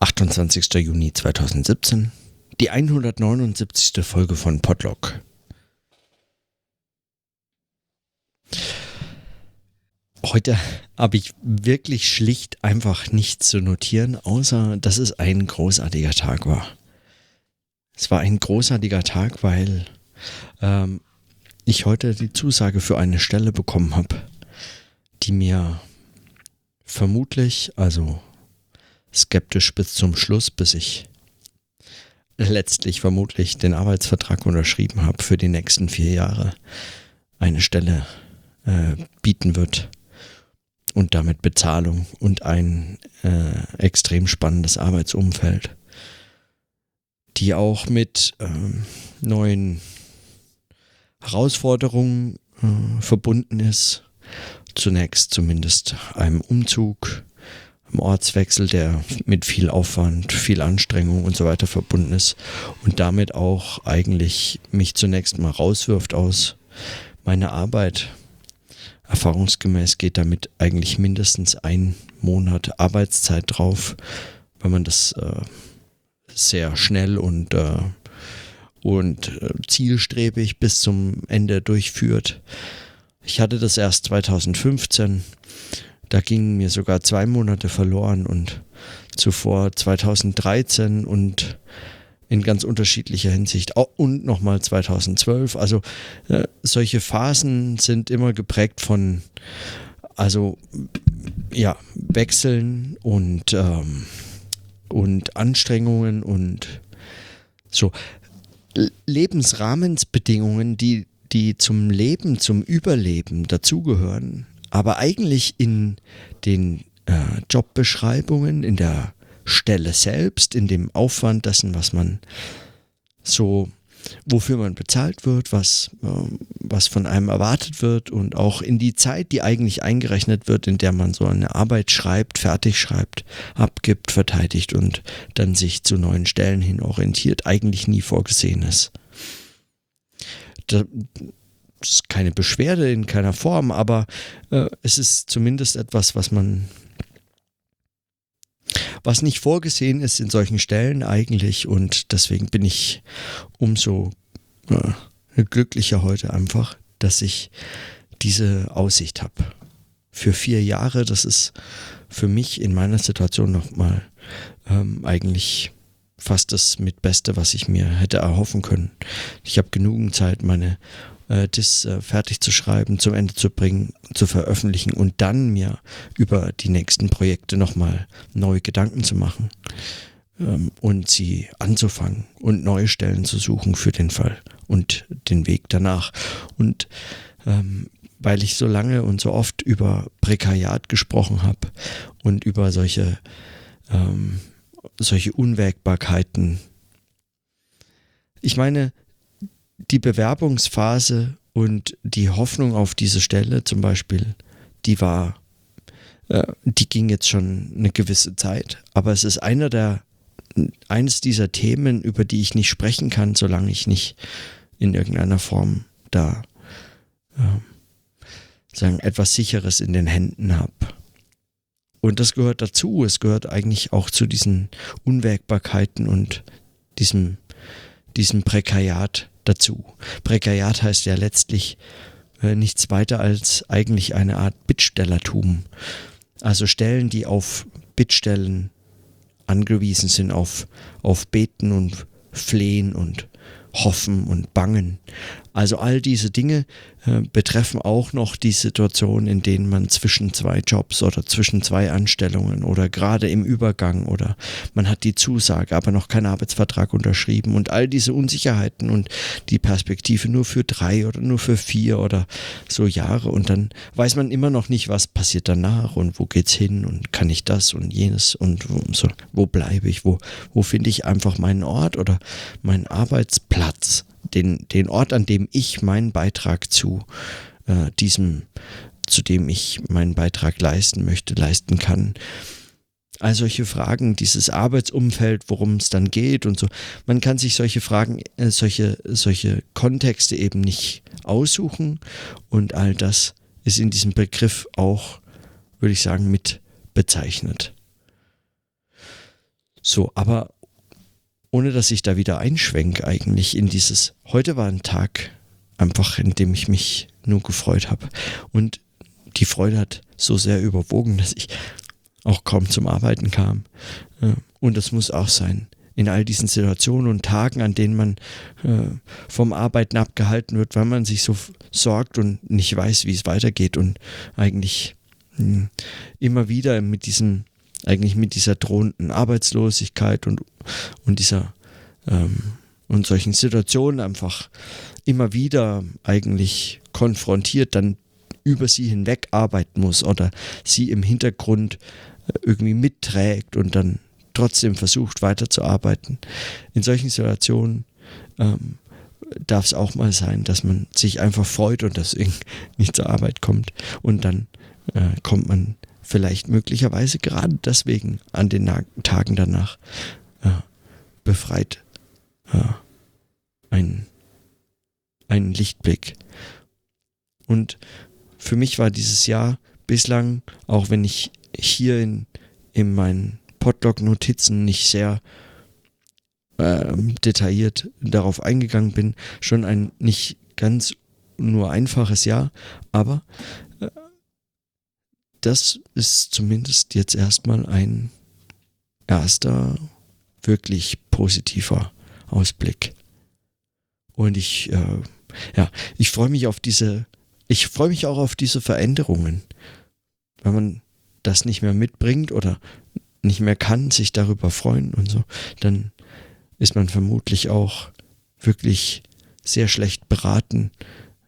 28. Juni 2017, die 179. Folge von Podlog. Heute habe ich wirklich schlicht einfach nichts zu notieren, außer dass es ein großartiger Tag war. Es war ein großartiger Tag, weil ähm, ich heute die Zusage für eine Stelle bekommen habe, die mir vermutlich, also skeptisch bis zum Schluss, bis ich letztlich vermutlich den Arbeitsvertrag unterschrieben habe für die nächsten vier Jahre, eine Stelle äh, bieten wird und damit Bezahlung und ein äh, extrem spannendes Arbeitsumfeld, die auch mit ähm, neuen Herausforderungen äh, verbunden ist. Zunächst zumindest einem Umzug, Ortswechsel, der mit viel Aufwand, viel Anstrengung und so weiter verbunden ist und damit auch eigentlich mich zunächst mal rauswirft aus meiner Arbeit. Erfahrungsgemäß geht damit eigentlich mindestens ein Monat Arbeitszeit drauf, wenn man das äh, sehr schnell und, äh, und äh, zielstrebig bis zum Ende durchführt. Ich hatte das erst 2015 da gingen mir sogar zwei Monate verloren und zuvor 2013 und in ganz unterschiedlicher Hinsicht und nochmal 2012. Also äh, solche Phasen sind immer geprägt von also ja Wechseln und ähm, und Anstrengungen und so Lebensrahmensbedingungen, die die zum Leben, zum Überleben dazugehören, aber eigentlich in den äh, Jobbeschreibungen, in der Stelle selbst, in dem Aufwand dessen, was man so, wofür man bezahlt wird, was, äh, was von einem erwartet wird und auch in die Zeit, die eigentlich eingerechnet wird, in der man so eine Arbeit schreibt, fertig schreibt, abgibt, verteidigt und dann sich zu neuen Stellen hin orientiert, eigentlich nie vorgesehen ist. Da, ist keine Beschwerde in keiner Form, aber äh, es ist zumindest etwas, was man, was nicht vorgesehen ist in solchen Stellen eigentlich und deswegen bin ich umso äh, glücklicher heute einfach, dass ich diese Aussicht habe. Für vier Jahre, das ist für mich in meiner Situation nochmal ähm, eigentlich fast das mit Beste, was ich mir hätte erhoffen können. Ich habe genügend Zeit, meine äh, das äh, fertig zu schreiben, zum Ende zu bringen, zu veröffentlichen und dann mir über die nächsten Projekte nochmal neue Gedanken zu machen ähm, und sie anzufangen und neue Stellen zu suchen für den Fall und den Weg danach. Und ähm, weil ich so lange und so oft über Prekariat gesprochen habe und über solche, ähm, solche Unwägbarkeiten. Ich meine, die Bewerbungsphase und die Hoffnung auf diese Stelle zum Beispiel, die war, äh, die ging jetzt schon eine gewisse Zeit, aber es ist einer der, eines dieser Themen, über die ich nicht sprechen kann, solange ich nicht in irgendeiner Form da äh, sagen etwas Sicheres in den Händen habe. Und das gehört dazu. Es gehört eigentlich auch zu diesen Unwägbarkeiten und diesem, diesem Prekariat, dazu. Prekariat heißt ja letztlich äh, nichts weiter als eigentlich eine Art Bittstellertum. Also Stellen, die auf Bittstellen angewiesen sind, auf, auf Beten und Flehen und Hoffen und Bangen. Also all diese Dinge äh, betreffen auch noch die Situation, in denen man zwischen zwei Jobs oder zwischen zwei Anstellungen oder gerade im Übergang oder man hat die Zusage, aber noch keinen Arbeitsvertrag unterschrieben und all diese Unsicherheiten und die Perspektive nur für drei oder nur für vier oder so Jahre und dann weiß man immer noch nicht, was passiert danach und wo geht's hin und kann ich das und jenes und so, wo bleibe ich, wo, wo finde ich einfach meinen Ort oder meinen Arbeitsplatz den, den Ort, an dem ich meinen Beitrag zu äh, diesem, zu dem ich meinen Beitrag leisten möchte, leisten kann. All solche Fragen, dieses Arbeitsumfeld, worum es dann geht und so. Man kann sich solche Fragen, äh, solche, solche Kontexte eben nicht aussuchen und all das ist in diesem Begriff auch, würde ich sagen, mit bezeichnet. So, aber ohne dass ich da wieder einschwenke eigentlich in dieses, heute war ein Tag einfach, in dem ich mich nur gefreut habe. Und die Freude hat so sehr überwogen, dass ich auch kaum zum Arbeiten kam. Und das muss auch sein. In all diesen Situationen und Tagen, an denen man äh, vom Arbeiten abgehalten wird, weil man sich so sorgt und nicht weiß, wie es weitergeht und eigentlich mh, hm, immer wieder mit diesem, eigentlich mit dieser drohenden Arbeitslosigkeit und, und dieser ähm, und solchen Situationen einfach immer wieder eigentlich konfrontiert, dann über sie hinweg arbeiten muss oder sie im Hintergrund äh, irgendwie mitträgt und dann trotzdem versucht weiterzuarbeiten. In solchen Situationen ähm, darf es auch mal sein, dass man sich einfach freut und deswegen nicht zur Arbeit kommt. Und dann äh, kommt man vielleicht möglicherweise gerade deswegen an den Na Tagen danach äh, befreit äh, einen, einen Lichtblick. Und für mich war dieses Jahr bislang, auch wenn ich hier in, in meinen Podlog-Notizen nicht sehr äh, detailliert darauf eingegangen bin, schon ein nicht ganz nur einfaches Jahr, aber äh, das ist zumindest jetzt erstmal ein erster wirklich positiver Ausblick. Und ich, äh, ja, ich freue mich auf diese, ich freue mich auch auf diese Veränderungen. Wenn man das nicht mehr mitbringt oder nicht mehr kann, sich darüber freuen und so, dann ist man vermutlich auch wirklich sehr schlecht beraten,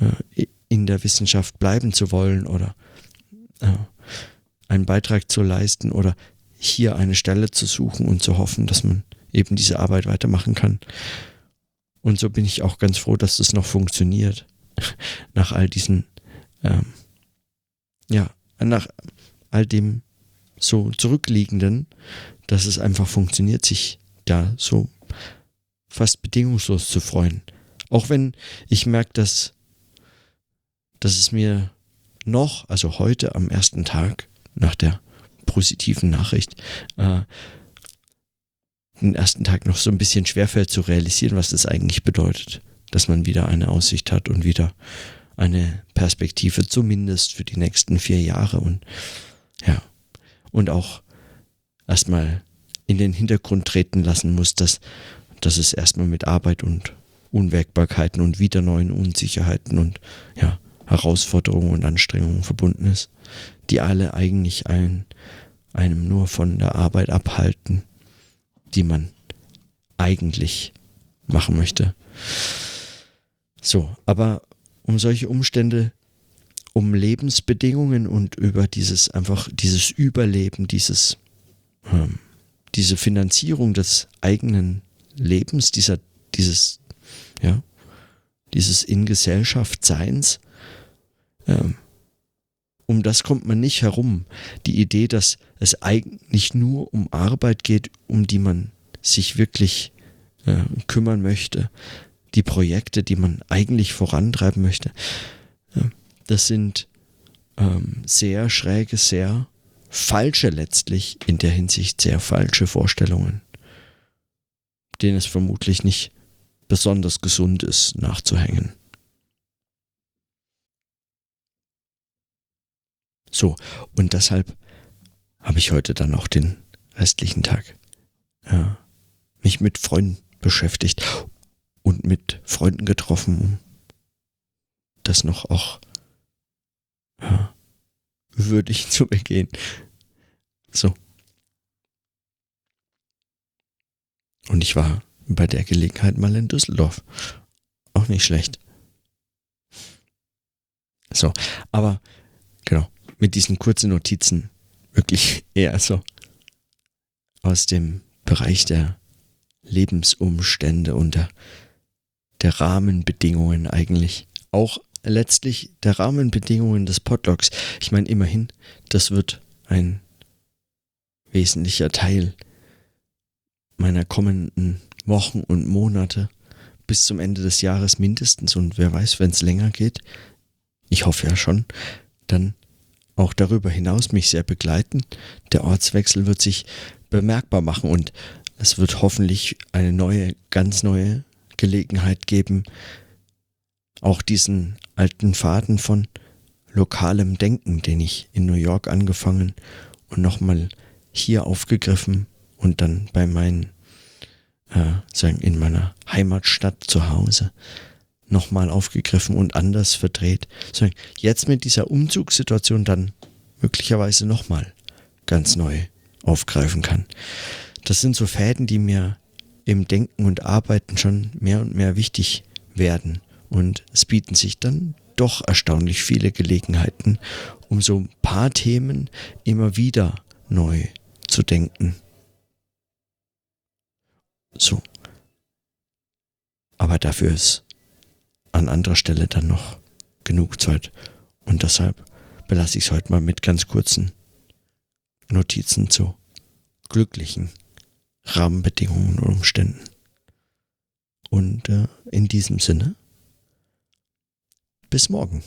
äh, in der Wissenschaft bleiben zu wollen oder äh, einen Beitrag zu leisten oder hier eine Stelle zu suchen und zu hoffen, dass man eben diese Arbeit weitermachen kann. Und so bin ich auch ganz froh, dass das noch funktioniert. Nach all diesen, ähm, ja, nach all dem so zurückliegenden, dass es einfach funktioniert, sich da so fast bedingungslos zu freuen. Auch wenn ich merke, dass, dass es mir noch, also heute am ersten Tag nach der positiven Nachricht, äh, den ersten Tag noch so ein bisschen schwerfällt zu realisieren, was das eigentlich bedeutet, dass man wieder eine Aussicht hat und wieder eine Perspektive, zumindest für die nächsten vier Jahre und ja, und auch erstmal in den Hintergrund treten lassen muss, dass, dass es erstmal mit Arbeit und Unwägbarkeiten und wieder neuen Unsicherheiten und ja, Herausforderungen und Anstrengungen verbunden ist, die alle eigentlich ein, einem nur von der Arbeit abhalten, die man eigentlich machen möchte. So, aber um solche Umstände um Lebensbedingungen und über dieses einfach dieses Überleben, dieses ähm, diese Finanzierung des eigenen Lebens, dieser dieses ja dieses in Gesellschaft Seins. Um das kommt man nicht herum. Die Idee, dass es eigentlich nur um Arbeit geht, um die man sich wirklich äh, kümmern möchte, die Projekte, die man eigentlich vorantreiben möchte. Ja das sind ähm, sehr schräge, sehr falsche letztlich, in der Hinsicht sehr falsche Vorstellungen, denen es vermutlich nicht besonders gesund ist, nachzuhängen. So, und deshalb habe ich heute dann auch den restlichen Tag ja, mich mit Freunden beschäftigt und mit Freunden getroffen, um das noch auch ja, würdig zu begehen. So. Und ich war bei der Gelegenheit mal in Düsseldorf. Auch nicht schlecht. So, aber mit diesen kurzen Notizen wirklich eher so aus dem Bereich der Lebensumstände und der, der Rahmenbedingungen eigentlich. Auch letztlich der Rahmenbedingungen des Podlogs. Ich meine, immerhin, das wird ein wesentlicher Teil meiner kommenden Wochen und Monate bis zum Ende des Jahres mindestens und wer weiß, wenn es länger geht, ich hoffe ja schon, dann auch darüber hinaus mich sehr begleiten. Der Ortswechsel wird sich bemerkbar machen und es wird hoffentlich eine neue, ganz neue Gelegenheit geben, auch diesen alten Faden von lokalem Denken, den ich in New York angefangen und nochmal hier aufgegriffen und dann bei meinen, äh, sagen, in meiner Heimatstadt zu Hause nochmal aufgegriffen und anders verdreht. Sagen, jetzt mit dieser Umzugssituation dann möglicherweise nochmal ganz neu aufgreifen kann. Das sind so Fäden, die mir im Denken und Arbeiten schon mehr und mehr wichtig werden. Und es bieten sich dann doch erstaunlich viele Gelegenheiten, um so ein paar Themen immer wieder neu zu denken. So. Aber dafür ist an anderer Stelle dann noch genug Zeit. Und deshalb belasse ich es heute mal mit ganz kurzen Notizen zu glücklichen Rahmenbedingungen und Umständen. Und äh, in diesem Sinne bis morgen.